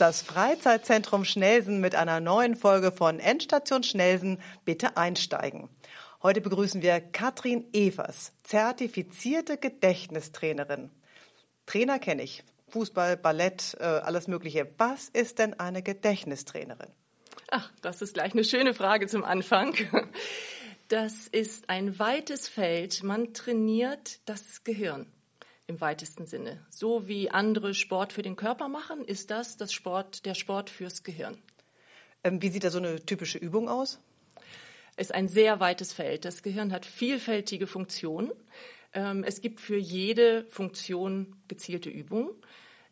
das Freizeitzentrum Schnelsen mit einer neuen Folge von Endstation Schnelsen. Bitte einsteigen. Heute begrüßen wir Katrin Evers, zertifizierte Gedächtnistrainerin. Trainer kenne ich. Fußball, Ballett, äh, alles Mögliche. Was ist denn eine Gedächtnistrainerin? Ach, das ist gleich eine schöne Frage zum Anfang. Das ist ein weites Feld. Man trainiert das Gehirn im weitesten Sinne. So wie andere Sport für den Körper machen, ist das, das Sport, der Sport fürs Gehirn. Ähm, wie sieht da so eine typische Übung aus? Ist ein sehr weites Feld. Das Gehirn hat vielfältige Funktionen. Ähm, es gibt für jede Funktion gezielte Übungen.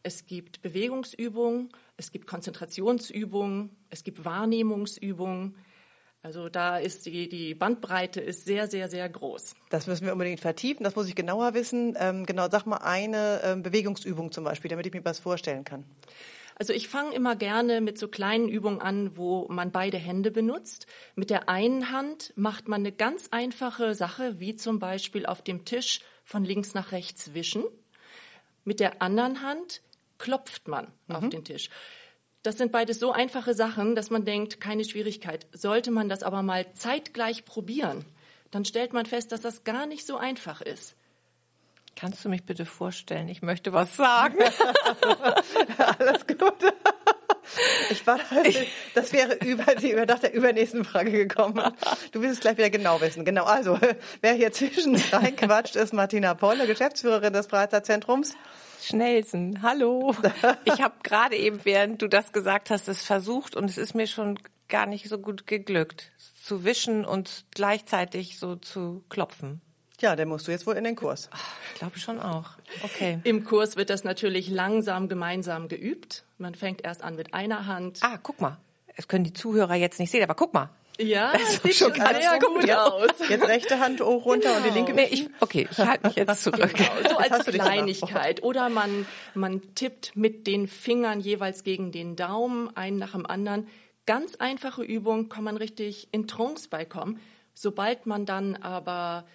Es gibt Bewegungsübungen, es gibt Konzentrationsübungen, es gibt Wahrnehmungsübungen, also da ist die, die Bandbreite ist sehr, sehr, sehr groß. Das müssen wir unbedingt vertiefen. Das muss ich genauer wissen. Ähm, genau, sag mal eine ähm, Bewegungsübung zum Beispiel, damit ich mir was vorstellen kann. Also ich fange immer gerne mit so kleinen Übungen an, wo man beide Hände benutzt. Mit der einen Hand macht man eine ganz einfache Sache, wie zum Beispiel auf dem Tisch von links nach rechts wischen. Mit der anderen Hand klopft man mhm. auf den Tisch. Das sind beides so einfache Sachen, dass man denkt, keine Schwierigkeit. Sollte man das aber mal zeitgleich probieren, dann stellt man fest, dass das gar nicht so einfach ist. Kannst du mich bitte vorstellen? Ich möchte was sagen. Alles gut. Ich war, das wäre über die, nach der übernächsten Frage gekommen. Du willst es gleich wieder genau wissen. Genau. Also, wer hier zwischen reinquatscht, ist Martina Polle, Geschäftsführerin des Freizeitzentrums. Schnellsen, hallo. Ich habe gerade eben, während du das gesagt hast, es versucht und es ist mir schon gar nicht so gut geglückt, zu wischen und gleichzeitig so zu klopfen. Ja, dann musst du jetzt wohl in den Kurs. Ich glaube schon auch. Okay. Im Kurs wird das natürlich langsam gemeinsam geübt. Man fängt erst an mit einer Hand. Ah, guck mal. Das können die Zuhörer jetzt nicht sehen, aber guck mal. Ja, das sieht schon sehr gut jetzt, aus. Jetzt rechte Hand hoch runter genau. und die linke nee, ich, Okay, ich halte mich jetzt zurück. Genau, so als Kleinigkeit. Oder man, man tippt mit den Fingern jeweils gegen den Daumen, einen nach dem anderen. Ganz einfache Übung, kann man richtig in Trance beikommen. Sobald man dann aber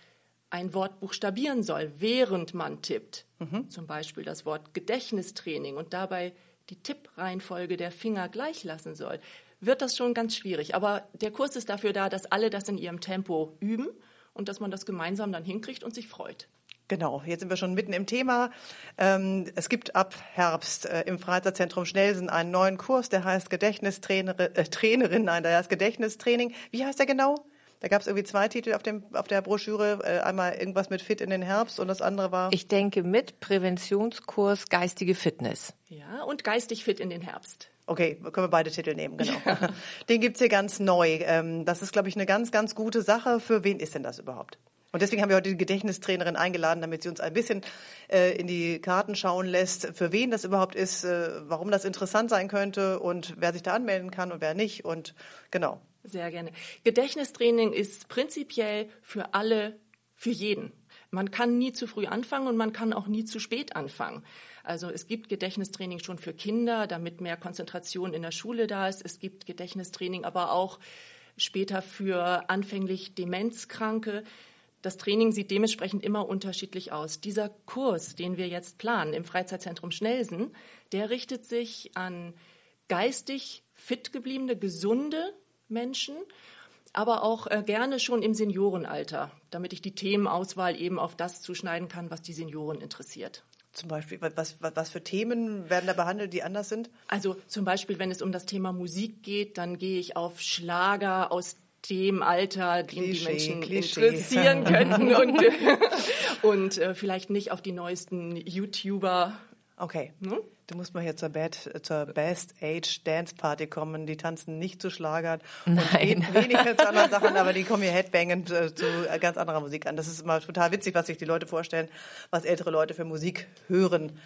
ein Wort buchstabieren soll, während man tippt, mhm. zum Beispiel das Wort Gedächtnistraining und dabei die Tippreihenfolge der Finger gleich lassen soll, wird das schon ganz schwierig. Aber der Kurs ist dafür da, dass alle das in ihrem Tempo üben und dass man das gemeinsam dann hinkriegt und sich freut. Genau, jetzt sind wir schon mitten im Thema. Ähm, es gibt ab Herbst äh, im Freizeitzentrum Schnelsen einen neuen Kurs, der heißt Gedächtnistrainerin, äh, Trainerin, nein, der heißt Gedächtnistraining. Wie heißt der genau? Da gab es irgendwie zwei Titel auf, dem, auf der Broschüre. Äh, einmal irgendwas mit Fit in den Herbst und das andere war. Ich denke mit Präventionskurs geistige Fitness. Ja, und geistig fit in den Herbst. Okay, können wir beide Titel nehmen, genau. Ja. Den gibt's hier ganz neu. Ähm, das ist, glaube ich, eine ganz, ganz gute Sache. Für wen ist denn das überhaupt? Und deswegen haben wir heute die Gedächtnistrainerin eingeladen, damit sie uns ein bisschen äh, in die Karten schauen lässt, für wen das überhaupt ist, äh, warum das interessant sein könnte und wer sich da anmelden kann und wer nicht. Und genau. Sehr gerne. Gedächtnistraining ist prinzipiell für alle, für jeden. Man kann nie zu früh anfangen und man kann auch nie zu spät anfangen. Also es gibt Gedächtnistraining schon für Kinder, damit mehr Konzentration in der Schule da ist. Es gibt Gedächtnistraining aber auch später für anfänglich Demenzkranke. Das Training sieht dementsprechend immer unterschiedlich aus. Dieser Kurs, den wir jetzt planen im Freizeitzentrum Schnelsen, der richtet sich an geistig fit gebliebene, gesunde Menschen, aber auch äh, gerne schon im Seniorenalter, damit ich die Themenauswahl eben auf das zuschneiden kann, was die Senioren interessiert. Zum Beispiel, was, was, was für Themen werden da behandelt, die anders sind? Also zum Beispiel, wenn es um das Thema Musik geht, dann gehe ich auf Schlager aus dem Alter, den die Menschen Klischee. interessieren könnten und, und äh, vielleicht nicht auf die neuesten YouTuber. Okay. Hm? Du musst mal hier zur, Bad, zur Best Age Dance Party kommen. Die tanzen nicht zu Schlagern und Nein. weniger zu anderen Sachen, aber die kommen hier headbangend äh, zu ganz anderer Musik an. Das ist immer total witzig, was sich die Leute vorstellen, was ältere Leute für Musik hören.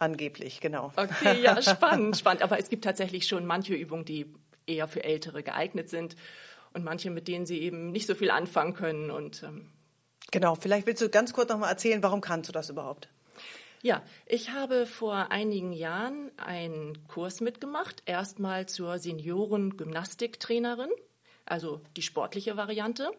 Angeblich, genau. Okay, ja, spannend, spannend. Aber es gibt tatsächlich schon manche Übungen, die eher für Ältere geeignet sind und manche, mit denen sie eben nicht so viel anfangen können. Und ähm genau, vielleicht willst du ganz kurz noch mal erzählen, warum kannst du das überhaupt? Ja, ich habe vor einigen Jahren einen Kurs mitgemacht, erstmal zur Senioren-Gymnastiktrainerin. also die sportliche Variante.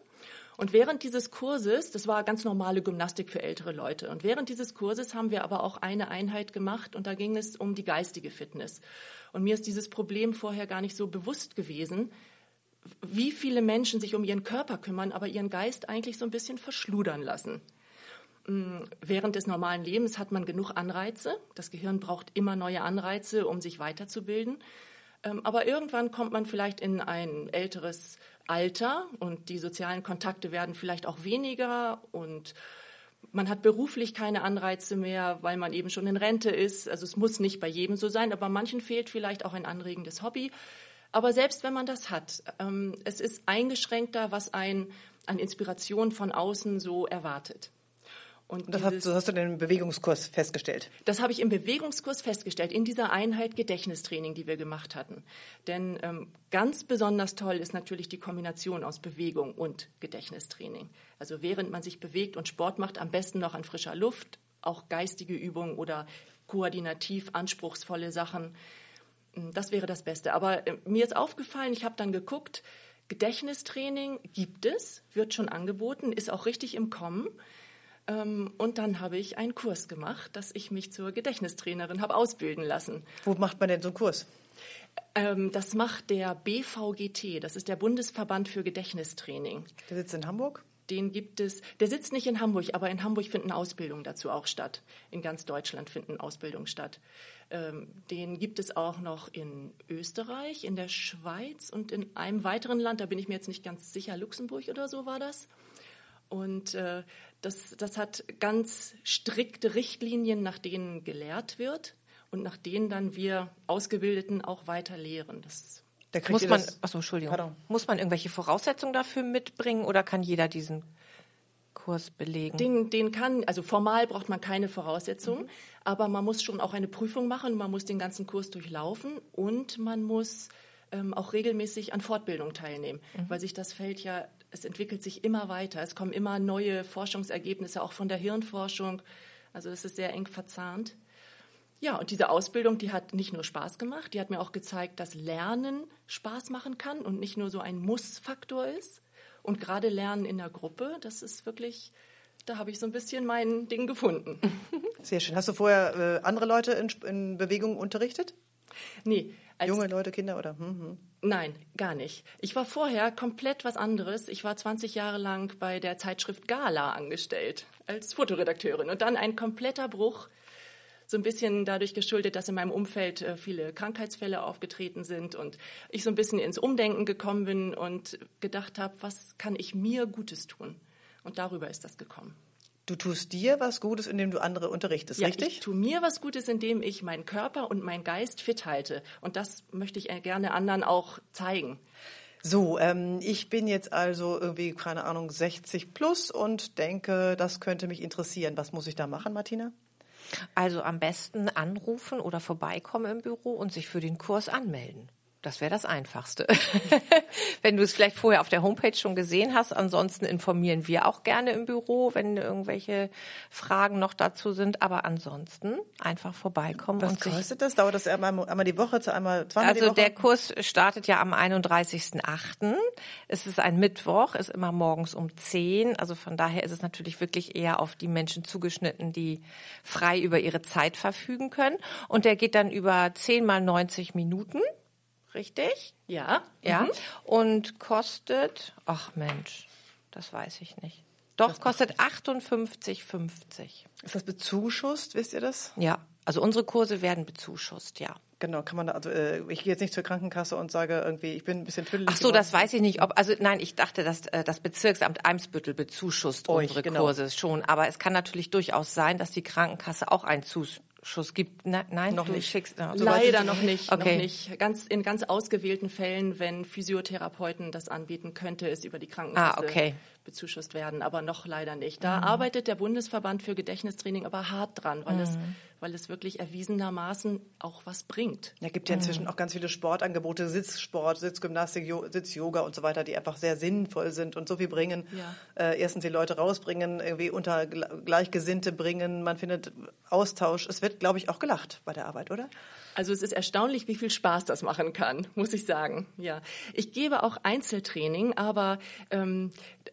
Und während dieses Kurses, das war ganz normale Gymnastik für ältere Leute, und während dieses Kurses haben wir aber auch eine Einheit gemacht und da ging es um die geistige Fitness. Und mir ist dieses Problem vorher gar nicht so bewusst gewesen, wie viele Menschen sich um ihren Körper kümmern, aber ihren Geist eigentlich so ein bisschen verschludern lassen. Mm, während des normalen Lebens hat man genug Anreize. Das Gehirn braucht immer neue Anreize, um sich weiterzubilden. Ähm, aber irgendwann kommt man vielleicht in ein älteres Alter und die sozialen Kontakte werden vielleicht auch weniger und man hat beruflich keine Anreize mehr, weil man eben schon in Rente ist. Also es muss nicht bei jedem so sein, aber manchen fehlt vielleicht auch ein anregendes Hobby. Aber selbst wenn man das hat, ähm, es ist eingeschränkter, was ein an Inspiration von außen so erwartet. Und das dieses, hast, hast, du in dem Bewegungskurs festgestellt? Das habe ich im Bewegungskurs festgestellt, in dieser Einheit Gedächtnistraining, die wir gemacht hatten. Denn ähm, ganz besonders toll ist natürlich die Kombination aus Bewegung und Gedächtnistraining. Also während man sich bewegt und Sport macht, am besten noch an frischer Luft, auch geistige Übungen oder koordinativ anspruchsvolle Sachen. Hm, das wäre das Beste. Aber äh, mir ist aufgefallen, ich habe dann geguckt, Gedächtnistraining gibt es, wird schon angeboten, ist auch richtig im Kommen. Ähm, und dann habe ich einen Kurs gemacht, dass ich mich zur Gedächtnistrainerin habe ausbilden lassen. Wo macht man denn so einen Kurs? Ähm, das macht der BVGT, das ist der Bundesverband für Gedächtnistraining. Der sitzt in Hamburg? Den gibt es, der sitzt nicht in Hamburg, aber in Hamburg finden Ausbildungen dazu auch statt. In ganz Deutschland finden Ausbildungen statt. Ähm, den gibt es auch noch in Österreich, in der Schweiz und in einem weiteren Land, da bin ich mir jetzt nicht ganz sicher, Luxemburg oder so war das. Und äh, das, das hat ganz strikte Richtlinien, nach denen gelehrt wird und nach denen dann wir Ausgebildeten auch weiter lehren. Das muss man, achso, Entschuldigung. Pardon. Muss man irgendwelche Voraussetzungen dafür mitbringen oder kann jeder diesen Kurs belegen? Den, den kann, also formal braucht man keine Voraussetzungen, mhm. aber man muss schon auch eine Prüfung machen, man muss den ganzen Kurs durchlaufen und man muss ähm, auch regelmäßig an Fortbildung teilnehmen, mhm. weil sich das Feld ja es entwickelt sich immer weiter. Es kommen immer neue Forschungsergebnisse, auch von der Hirnforschung. Also es ist sehr eng verzahnt. Ja, und diese Ausbildung, die hat nicht nur Spaß gemacht, die hat mir auch gezeigt, dass Lernen Spaß machen kann und nicht nur so ein Muss-Faktor ist. Und gerade Lernen in der Gruppe, das ist wirklich, da habe ich so ein bisschen mein Ding gefunden. Sehr schön. Hast du vorher äh, andere Leute in, in Bewegung unterrichtet? Nee. Junge Leute, Kinder oder? Hm, hm. Nein, gar nicht. Ich war vorher komplett was anderes. Ich war 20 Jahre lang bei der Zeitschrift Gala angestellt als Fotoredakteurin und dann ein kompletter Bruch. So ein bisschen dadurch geschuldet, dass in meinem Umfeld äh, viele Krankheitsfälle aufgetreten sind und ich so ein bisschen ins Umdenken gekommen bin und gedacht habe, was kann ich mir Gutes tun? Und darüber ist das gekommen. Du tust dir was Gutes, indem du andere unterrichtest, ja, richtig? Ich tue mir was Gutes, indem ich meinen Körper und meinen Geist fit halte. Und das möchte ich gerne anderen auch zeigen. So, ähm, ich bin jetzt also irgendwie, keine Ahnung, 60 plus und denke, das könnte mich interessieren. Was muss ich da machen, Martina? Also am besten anrufen oder vorbeikommen im Büro und sich für den Kurs anmelden. Das wäre das Einfachste. wenn du es vielleicht vorher auf der Homepage schon gesehen hast. Ansonsten informieren wir auch gerne im Büro, wenn irgendwelche Fragen noch dazu sind. Aber ansonsten einfach vorbeikommen. Was und kostet das? Dauert das einmal, einmal die Woche, einmal zweimal Also die Woche? der Kurs startet ja am 31.08. Es ist ein Mittwoch, ist immer morgens um 10. Also von daher ist es natürlich wirklich eher auf die Menschen zugeschnitten, die frei über ihre Zeit verfügen können. Und der geht dann über 10 mal 90 Minuten richtig? Ja. Ja. Mhm. Und kostet, ach Mensch, das weiß ich nicht. Doch, das kostet 58,50. Ist das bezuschusst, wisst ihr das? Ja, also unsere Kurse werden bezuschusst, ja. Genau, kann man da, also äh, ich gehe jetzt nicht zur Krankenkasse und sage irgendwie, ich bin ein bisschen tüdelig. Ach so, das weiß ich nicht. Ob, also nein, ich dachte, dass äh, das Bezirksamt Eimsbüttel bezuschusst Euch, unsere genau. Kurse schon. Aber es kann natürlich durchaus sein, dass die Krankenkasse auch einen Zus Schuss gibt. Na, nein, noch nicht. Schickst, no, Leider noch nicht. Okay. Noch nicht. Ganz in ganz ausgewählten Fällen, wenn Physiotherapeuten das anbieten, könnte es über die Krankenkasse ah, okay. bezuschusst werden, aber noch leider nicht. Da mhm. arbeitet der Bundesverband für Gedächtnistraining aber hart dran, weil mhm. es weil es wirklich erwiesenermaßen auch was bringt. Ja, gibt ja inzwischen auch ganz viele Sportangebote, Sitzsport, Sitzgymnastik, Sitzyoga und so weiter, die einfach sehr sinnvoll sind und so viel bringen. Ja. Äh, erstens die Leute rausbringen, irgendwie unter Gle- Gleichgesinnte bringen. Man findet Austausch. Es wird, glaube ich, auch gelacht bei der Arbeit, oder? Also es ist erstaunlich, wie viel Spaß das machen kann, muss ich sagen. Ja, ich gebe auch Einzeltraining, aber ähm,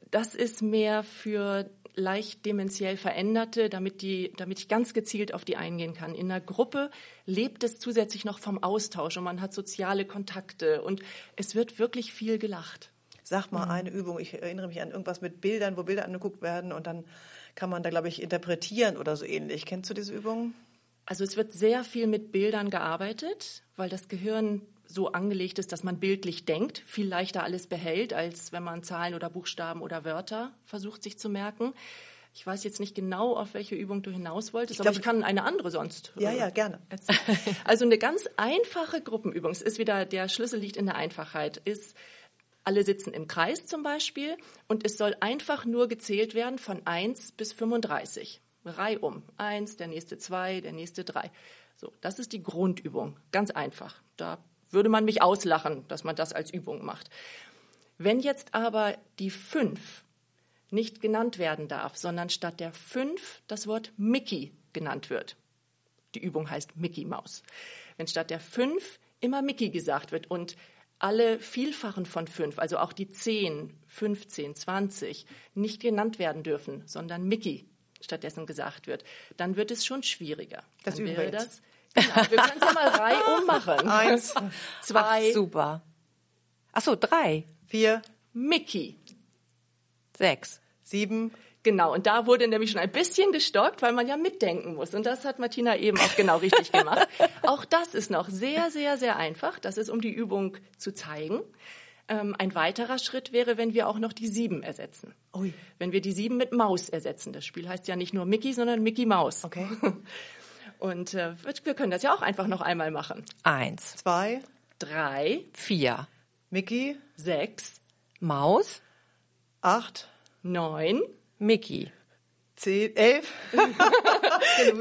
das ist mehr für leicht dementiell Veränderte, damit die, damit ich ganz gezielt auf die eingehen kann. In einer Gruppe lebt es zusätzlich noch vom Austausch und man hat soziale Kontakte und es wird wirklich viel gelacht. Sag Mhm. mal eine Übung. Ich erinnere mich an irgendwas mit Bildern, wo Bilder angeguckt werden und dann kann man da, glaube ich, interpretieren oder so ähnlich. Kennst du diese Übung? Also es wird sehr viel mit Bildern gearbeitet, weil das Gehirn so angelegt ist, dass man bildlich denkt, viel leichter alles behält, als wenn man Zahlen oder Buchstaben oder Wörter versucht sich zu merken. Ich weiß jetzt nicht genau, auf welche Übung du hinaus wolltest, aber glaube, ich kann eine andere sonst. Ja, äh, ja, gerne. erzählen. Also eine ganz einfache Gruppenübung. Es ist wieder, der Schlüssel liegt in der Einfachheit, ist, alle sitzen im Kreis zum Beispiel und es soll einfach nur gezählt werden von 1 bis 35. Reihum. Eins, der nächste zwei, der nächste drei. So, das ist die Grundübung. Ganz einfach. Da würde man mich auslachen, dass man das als Übung macht. Wenn jetzt aber die fünf nicht genannt werden darf, sondern statt der fünf das Wort Mickey genannt wird. Die Übung heißt Mickey Maus. Wenn statt der fünf immer Mickey gesagt wird und alle Vielfachen von fünf, also auch die 10, 15, 20, nicht genannt werden dürfen, sondern Mickey stattdessen gesagt wird, dann wird es schon schwieriger. Das dann wäre das. Genau, wir können es ja mal reihum machen. Eins, Zwei, Ach, super. Ach so, drei, vier, Mickey. sechs. sieben. Genau, und da wurde nämlich schon ein bisschen gestockt, weil man ja mitdenken muss. Und das hat Martina eben auch genau richtig gemacht. Auch das ist noch sehr, sehr, sehr einfach. Das ist, um die Übung zu zeigen. Ähm, ein weiterer Schritt wäre, wenn wir auch noch die sieben ersetzen. Ui. Wenn wir die sieben mit Maus ersetzen. Das Spiel heißt ja nicht nur Mickey, sondern Mickey Maus. Okay. Und äh, wir können das ja auch einfach noch einmal machen. Eins, Zwei, Drei, vier. Mickey, sechs, Maus, acht, neun, Mickey. zehn, elf.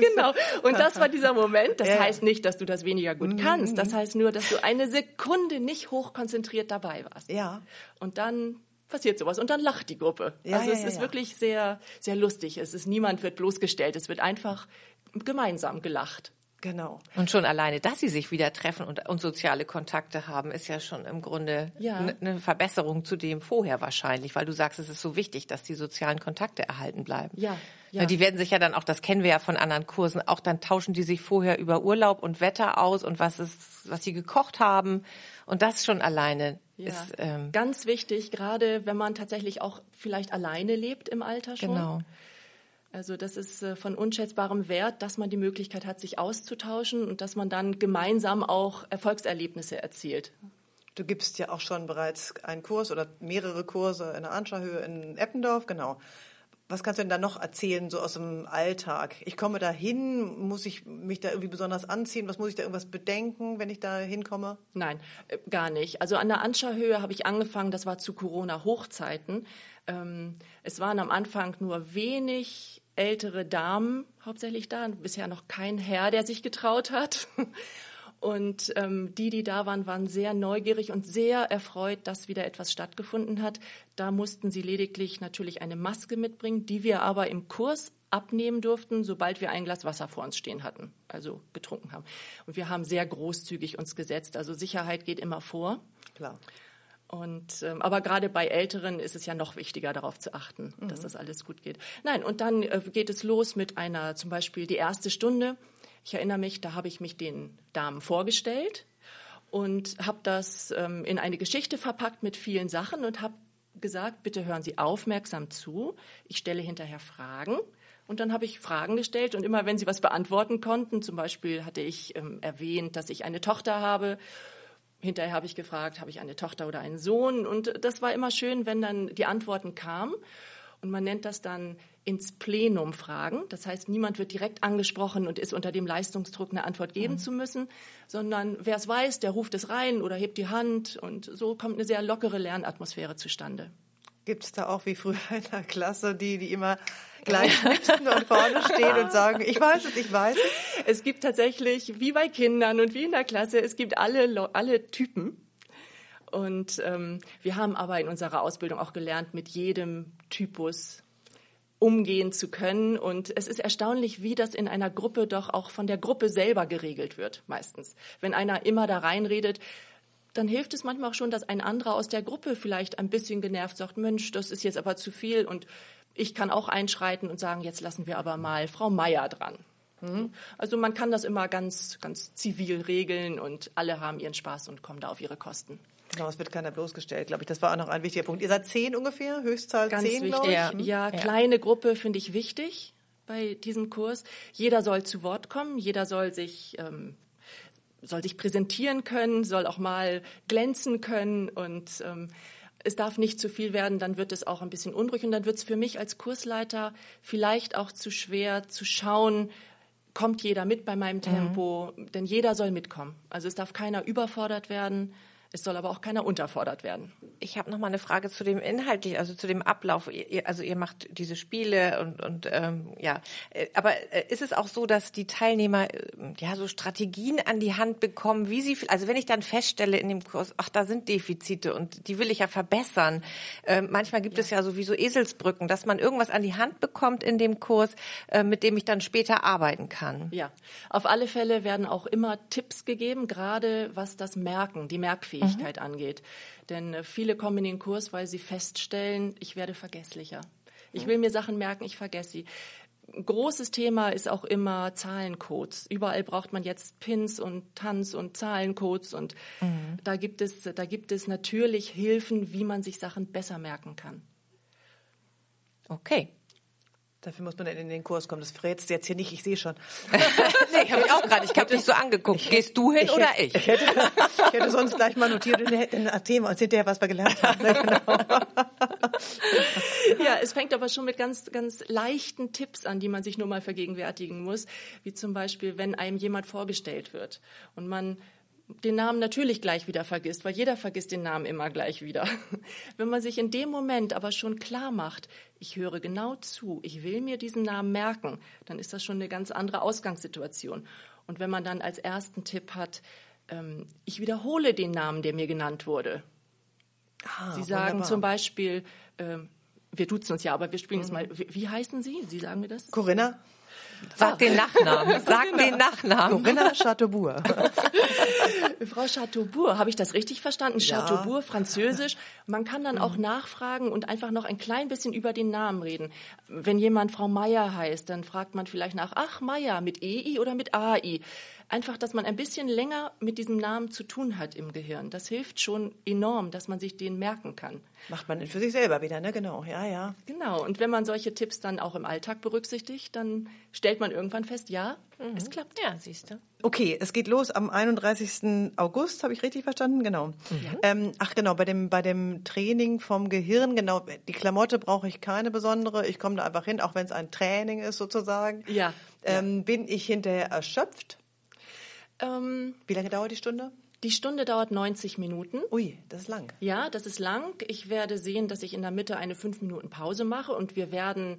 Genau. Und das war dieser Moment. Das Ja, heißt nicht, dass du das weniger gut kannst. Das heißt nur, dass du eine Sekunde nicht hochkonzentriert dabei warst. Ja. Und dann passiert sowas und dann lacht die Gruppe. Ja, also ja, es ja, ist ja. wirklich sehr, sehr lustig. Es ist niemand wird bloßgestellt. Es wird einfach gemeinsam gelacht. Genau. Und schon alleine, dass sie sich wieder treffen und, und soziale Kontakte haben, ist ja schon im Grunde Ja. eine ne Verbesserung zu dem vorher wahrscheinlich, weil du sagst, es ist so wichtig, dass die sozialen Kontakte erhalten bleiben. Ja, ja. Ja, die werden sich ja dann auch, das kennen wir ja von anderen Kursen, auch dann tauschen die sich vorher über Urlaub und Wetter aus und was ist, was sie gekocht haben. Und das schon alleine Ja. ist ähm, Ganz wichtig, gerade wenn man tatsächlich auch vielleicht alleine lebt im Alter schon. genau. Also das ist äh, von unschätzbarem Wert, dass man die Möglichkeit hat, sich auszutauschen und dass man dann gemeinsam auch Erfolgserlebnisse erzielt. Du gibst ja auch schon bereits einen Kurs oder mehrere Kurse in der Anscherhöhe in Eppendorf, genau. Was kannst du denn da noch erzählen, so aus dem Alltag? Ich komme da hin, muss ich mich da irgendwie besonders anziehen? Was muss ich da irgendwas bedenken, wenn ich da hinkomme? Nein, äh, gar nicht. Also an der Anscherhöhe habe ich angefangen, das war zu Corona-Hochzeiten. Ähm, es waren am Anfang nur wenig ältere Damen hauptsächlich da, bisher noch kein Herr, der sich getraut hat. Und ähm, die, die da waren, waren sehr neugierig und sehr erfreut, dass wieder etwas stattgefunden hat. Da mussten sie lediglich natürlich eine Maske mitbringen, die wir aber im Kurs abnehmen durften, sobald wir ein Glas Wasser vor uns stehen hatten, also getrunken haben. Und wir haben sehr großzügig uns gesetzt. Also Sicherheit geht immer vor. Klar. Und, ähm, aber gerade bei Älteren ist es ja noch wichtiger, darauf zu achten, dass das alles gut geht. Nein, und dann äh, geht es los mit einer, zum Beispiel die erste Stunde. Ich erinnere mich, da habe ich mich den Damen vorgestellt und habe das ähm, in eine Geschichte verpackt mit vielen Sachen und habe gesagt, bitte hören Sie aufmerksam zu. Ich stelle hinterher Fragen. Und dann habe ich Fragen gestellt und immer wenn sie was beantworten konnten, zum Beispiel hatte ich ähm, erwähnt, dass ich eine Tochter habe Hinterher habe ich gefragt, habe ich eine Tochter oder einen Sohn? Und das war immer schön, wenn dann die Antworten kamen. Und man nennt das dann ins Plenum fragen. Das heißt, niemand wird direkt angesprochen und ist unter dem Leistungsdruck, eine Antwort geben zu müssen, sondern wer es weiß, der ruft es rein oder hebt die Hand. Und so kommt eine sehr lockere Lernatmosphäre zustande. Gibt es da auch wie früher in der Klasse die, die immer gleich schnipsen und vorne stehen und sagen, ich weiß es, ich weiß es. Es gibt tatsächlich, wie bei Kindern und wie in der Klasse, es gibt alle, alle Typen. Und ähm, wir haben aber in unserer Ausbildung auch gelernt, mit jedem Typus umgehen zu können. Und es ist erstaunlich, wie das in einer Gruppe doch auch von der Gruppe selber geregelt wird, meistens. Wenn einer immer da reinredet, dann hilft es manchmal auch schon, dass ein anderer aus der Gruppe vielleicht ein bisschen genervt sagt, Mensch, das ist jetzt aber zu viel und ich kann auch einschreiten und sagen, jetzt lassen wir aber mal Frau Meier dran. Mhm. Also man kann das immer ganz, ganz zivil regeln und alle haben ihren Spaß und kommen da auf ihre Kosten. Genau, es wird keiner bloßgestellt, glaube ich. Das war auch noch ein wichtiger Punkt. Ihr seid zehn ungefähr, Höchstzahl Ganz zehn, wichtig. ich. Ja, ja, kleine Gruppe finde ich wichtig bei diesem Kurs. Jeder soll zu Wort kommen, jeder soll sich ähm, soll sich präsentieren können, soll auch mal glänzen können und ähm, es darf nicht zu viel werden, dann wird es auch ein bisschen unruhig und dann wird es für mich als Kursleiter vielleicht auch zu schwer zu schauen, kommt jeder mit bei meinem Tempo, mhm. denn jeder soll mitkommen. Also es darf keiner überfordert werden. Es soll aber auch keiner unterfordert werden. Ich habe noch mal eine Frage zu dem inhaltlich, also zu dem Ablauf. Ihr, also ihr macht diese Spiele und, und ähm, ja, äh, aber äh, ist es auch so, dass die Teilnehmer äh, ja so Strategien an die Hand bekommen, wie sie, also wenn ich dann feststelle in dem Kurs, ach da sind Defizite und die will ich ja verbessern. Äh, manchmal gibt ja. es ja sowieso Eselsbrücken, dass man irgendwas an die Hand bekommt in dem Kurs, äh, mit dem ich dann später arbeiten kann. Ja, auf alle Fälle werden auch immer Tipps gegeben, gerade was das Merken, die Merkfähigkeit Fähigkeit mhm. angeht. Denn äh, viele kommen in den Kurs, weil sie feststellen, ich werde vergesslicher. Ich will mir Sachen merken, ich vergesse sie. Großes Thema ist auch immer Zahlencodes. Überall braucht man jetzt Pins und Tanz und Zahlencodes und mhm. da gibt es, da gibt es natürlich Hilfen, wie man sich Sachen besser merken kann. Okay. Dafür muss man dann in den Kurs kommen. Das verrätst du jetzt hier nicht, ich sehe schon. nee, ich habe mich auch gerade, ich habe dich so angeguckt. Ich, Gehst du hin ich oder ich? Ich hätte, ich hätte sonst gleich mal notiert in, in Thema und hinterher, was wir gelernt haben. genau. ja, es fängt aber schon mit ganz, ganz leichten Tipps an, die man sich nur mal vergegenwärtigen muss. Wie zum Beispiel, wenn einem jemand vorgestellt wird und man den Namen natürlich gleich wieder vergisst, weil jeder vergisst den Namen immer gleich wieder. Wenn man sich in dem Moment aber schon klar macht, ich höre genau zu, ich will mir diesen Namen merken, dann ist das schon eine ganz andere Ausgangssituation. Und wenn man dann als ersten Tipp hat, ähm, ich wiederhole den Namen, der mir genannt wurde. Ah, Sie sagen wunderbar. zum Beispiel, ähm, wir duzen uns ja, aber wir spielen mhm. jetzt mal, wie, wie heißen Sie? Sie sagen mir das? Corinna. Sag den Nachnamen. Sag den Nachnamen. Corinna Chateaubourg. Frau Chateaubourg, habe ich das richtig verstanden? Ja. Chateaubourg, Französisch. Man kann dann auch nachfragen und einfach noch ein klein bisschen über den Namen reden. Wenn jemand Frau Meier heißt, dann fragt man vielleicht nach, ach Meier, mit EI oder mit AI? Einfach, dass man ein bisschen länger mit diesem Namen zu tun hat im Gehirn. Das hilft schon enorm, dass man sich den merken kann. Macht man für sich selber wieder, ne? Genau, ja, ja. Genau. Und wenn man solche Tipps dann auch im Alltag berücksichtigt, dann stellt man irgendwann fest, ja, mhm. es klappt. Ja, siehst du. Okay, es geht los am 31. August, habe ich richtig verstanden? Genau. Mhm. Ähm, ach genau, bei dem, bei dem Training vom Gehirn, genau, die Klamotte brauche ich keine besondere. Ich komme da einfach hin, auch wenn es ein Training ist sozusagen. Ja. Ähm, ja. Bin ich hinterher erschöpft? Ähm, Wie lange dauert die Stunde? Die Stunde dauert 90 Minuten. Ui, das ist lang. Ja, das ist lang. Ich werde sehen, dass ich in der Mitte eine 5 Minuten Pause mache und wir werden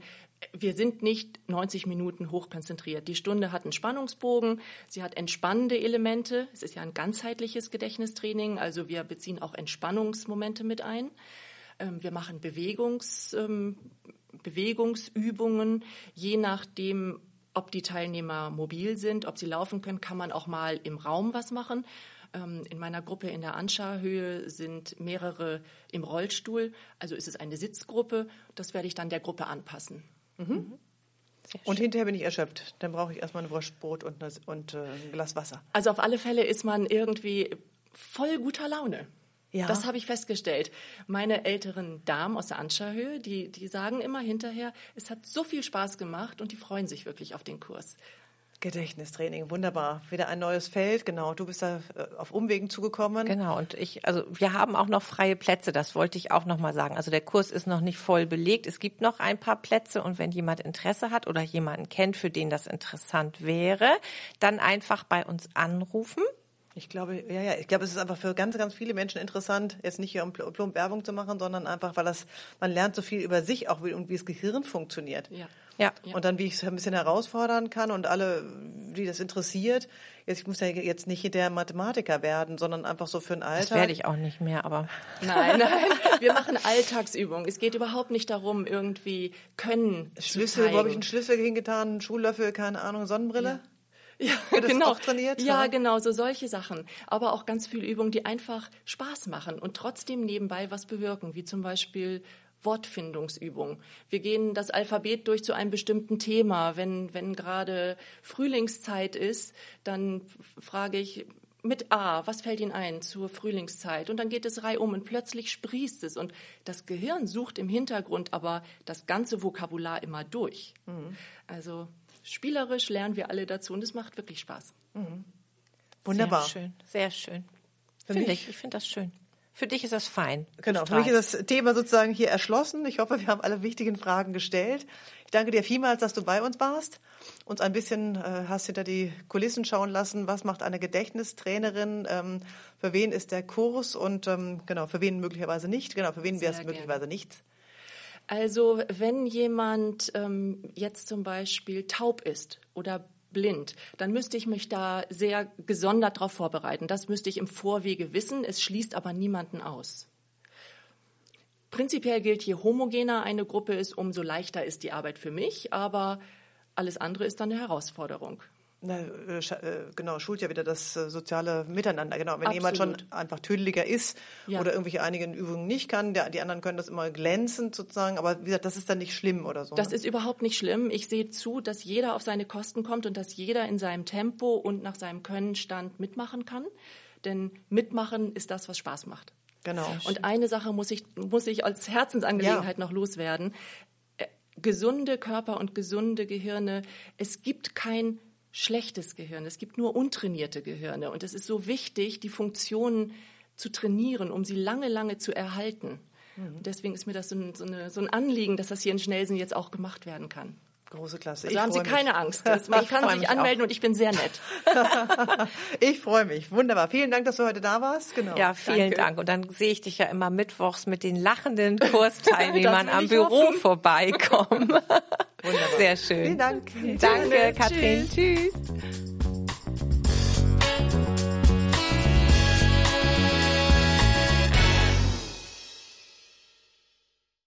wir sind nicht 90 Minuten hochkonzentriert. Die Stunde hat einen Spannungsbogen, sie hat entspannende Elemente. Es ist ja ein ganzheitliches Gedächtnistraining, also wir beziehen auch Entspannungsmomente mit ein. Ähm, wir machen Bewegungs, ähm, Bewegungsübungen, je nachdem, ob die Teilnehmer mobil sind, ob sie laufen können, kann man auch mal im Raum was machen. Ähm, in meiner Gruppe in der Anscha-Höhe sind mehrere im Rollstuhl, also ist es eine Sitzgruppe. Das werde ich dann der Gruppe anpassen. Mhm. Und hinterher bin ich erschöpft. Dann brauche ich erstmal ein Wurstbrot und, und äh, ein Glas Wasser. Also auf alle Fälle ist man irgendwie voll guter Laune. Ja. Das habe ich festgestellt. Meine älteren Damen aus der Anscherhöhe, die, die sagen immer hinterher, es hat so viel Spaß gemacht und die freuen sich wirklich auf den Kurs. Gedächtnistraining, wunderbar. Wieder ein neues Feld, genau. Du bist da äh, auf Umwegen zugekommen. Genau, und ich, also wir haben auch noch freie Plätze, das wollte ich auch nochmal sagen. Also der Kurs ist noch nicht voll belegt. Es gibt noch ein paar Plätze und wenn jemand Interesse hat oder jemanden kennt, für den das interessant wäre, dann einfach bei uns anrufen Ich glaube, ja, ja, ich glaube, es ist einfach für ganz, ganz viele Menschen interessant, jetzt nicht hier um plump Werbung zu machen, sondern einfach, weil das, man lernt so viel über sich auch und wie das Gehirn funktioniert. Ja. Ja. Und dann, wie ich es ein bisschen herausfordern kann und alle, die das interessiert. Jetzt, ich muss ja jetzt nicht der Mathematiker werden, sondern einfach so für ein Alltag. Das werde ich auch nicht mehr, aber. Nein, nein. Wir machen Alltagsübungen. Es geht überhaupt nicht darum, irgendwie können. Schlüssel, wo habe ich einen Schlüssel hingetan, einen Schuhlöffel, keine Ahnung, Sonnenbrille? Ja. Ja, das genau. auch trainiert? Ja, Ja. genau, so solche Sachen. Aber auch ganz viele Übungen, die einfach Spaß machen und trotzdem nebenbei was bewirken, wie zum Beispiel Wortfindungsübungen. Wir gehen das Alphabet durch zu einem bestimmten Thema. Wenn, wenn gerade Frühlingszeit ist, dann frage ich, mit A, was fällt Ihnen ein zur Frühlingszeit? Und dann geht es reihum und plötzlich sprießt es. Und das Gehirn sucht im Hintergrund aber das ganze Vokabular immer durch. Also spielerisch lernen wir alle dazu und es macht wirklich Spaß. Wunderbar. Sehr schön, sehr schön. Für Finde mich- ich, ich finde das schön. Für dich ist das fein. Genau, für mich ist das Thema sozusagen hier erschlossen. Ich hoffe, wir haben alle wichtigen Fragen gestellt. Ich danke dir vielmals, dass du bei uns warst, uns ein bisschen äh, hast hinter die Kulissen schauen lassen. Was macht eine Gedächtnistrainerin? Ähm, für wen ist der Kurs? Und ähm, genau, für wen möglicherweise nicht? Genau, für wen wäre es möglicherweise nichts? Also wenn jemand ähm, jetzt zum Beispiel taub ist oder blind, dann müsste ich mich da sehr gesondert darauf vorbereiten. Das müsste ich im Vorwege wissen. Es schließt aber niemanden aus. Prinzipiell gilt, je homogener eine Gruppe ist, umso leichter ist die Arbeit für mich, aber alles andere ist dann eine Herausforderung. Na, äh, äh, genau, schult ja wieder das äh, soziale Miteinander. Genau, wenn jemand schon Absolut. einfach tüdeliger ist Ja. oder irgendwelche einigen Übungen nicht kann, der, die anderen können das immer glänzend sozusagen, aber wie gesagt, das ist dann nicht schlimm oder so. Das ne? ist überhaupt nicht schlimm. Ich sehe zu, dass jeder auf seine Kosten kommt und dass jeder in seinem Tempo und nach seinem Könnenstand mitmachen kann. Denn mitmachen ist das, was Spaß macht. Genau. Und eine Sache muss ich, muss ich als Herzensangelegenheit noch loswerden. Äh, Gesunde Körper und gesunde Gehirne. Es gibt kein schlechtes Gehirn. Es gibt nur untrainierte Gehirne. Und es ist so wichtig, die Funktionen zu trainieren, um sie lange, lange zu erhalten. Und deswegen ist mir das so ein, so, eine, so ein Anliegen, dass das hier in Schnelsen jetzt auch gemacht werden kann. Große Klasse. Also haben Sie mich. keine Angst. Man Ich kann sich mich anmelden und ich bin sehr nett. Ich freue mich. Wunderbar. Vielen Dank, dass du heute da warst. Genau. Ja, vielen Danke. Dank. Und dann sehe ich dich ja immer mittwochs mit den lachenden Kursteilnehmern am ich Büro hoffen. vorbeikommen. Wunderbar. Sehr schön. Vielen Dank. Danke, Gerne. Katrin. Tschüss.